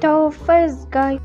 the first guy.